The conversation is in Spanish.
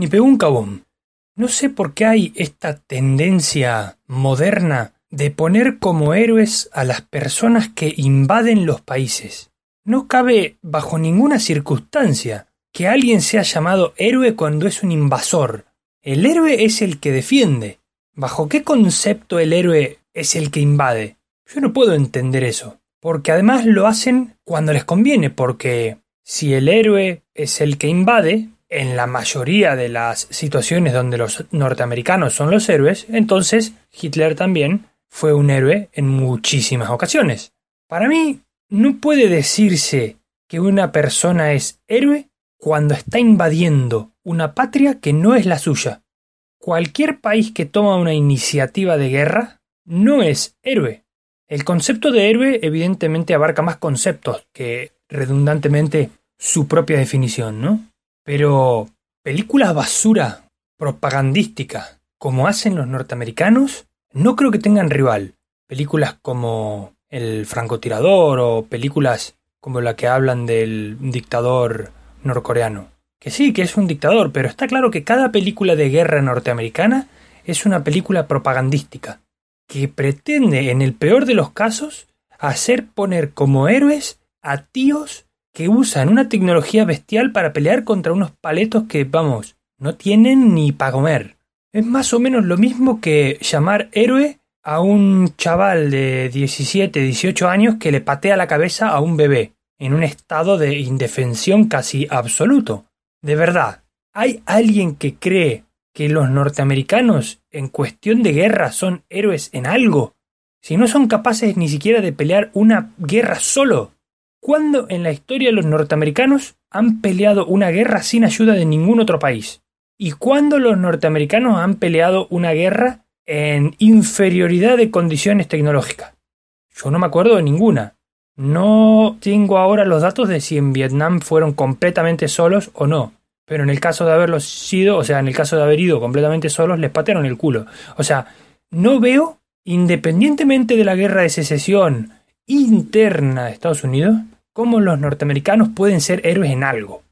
ni pegó cabón. No sé por qué hay esta tendencia moderna de poner como héroes a las personas que invaden los países. No cabe bajo ninguna circunstancia que alguien sea llamado héroe cuando es un invasor. El héroe es el que defiende. ¿Bajo qué concepto el héroe es el que invade? Yo no puedo entender eso. Porque además lo hacen cuando les conviene, porque si el héroe es el que invade, en la mayoría de las situaciones donde los norteamericanos son los héroes, entonces Hitler también fue un héroe en muchísimas ocasiones. Para mí, no puede decirse que una persona es héroe cuando está invadiendo una patria que no es la suya. Cualquier país que toma una iniciativa de guerra no es héroe. El concepto de héroe evidentemente abarca más conceptos que redundantemente su propia definición, ¿no? Pero películas basura propagandística como hacen los norteamericanos, no creo que tengan rival. Películas como El francotirador o películas como la que hablan del dictador norcoreano. Que sí, que es un dictador, pero está claro que cada película de guerra norteamericana es una película propagandística, que pretende, en el peor de los casos, hacer poner como héroes a tíos que usan una tecnología bestial para pelear contra unos paletos que, vamos, no tienen ni para comer. Es más o menos lo mismo que llamar héroe a un chaval de 17, 18 años que le patea la cabeza a un bebé en un estado de indefensión casi absoluto. De verdad, ¿hay alguien que cree que los norteamericanos en cuestión de guerra son héroes en algo? Si no son capaces ni siquiera de pelear una guerra solo. ¿Cuándo en la historia los norteamericanos han peleado una guerra sin ayuda de ningún otro país? ¿Y cuándo los norteamericanos han peleado una guerra en inferioridad de condiciones tecnológicas? Yo no me acuerdo de ninguna. No tengo ahora los datos de si en Vietnam fueron completamente solos o no. Pero en el caso de haberlos sido, o sea, en el caso de haber ido completamente solos, les patearon el culo. O sea, no veo, independientemente de la guerra de secesión interna de Estados Unidos, cómo los norteamericanos pueden ser héroes en algo.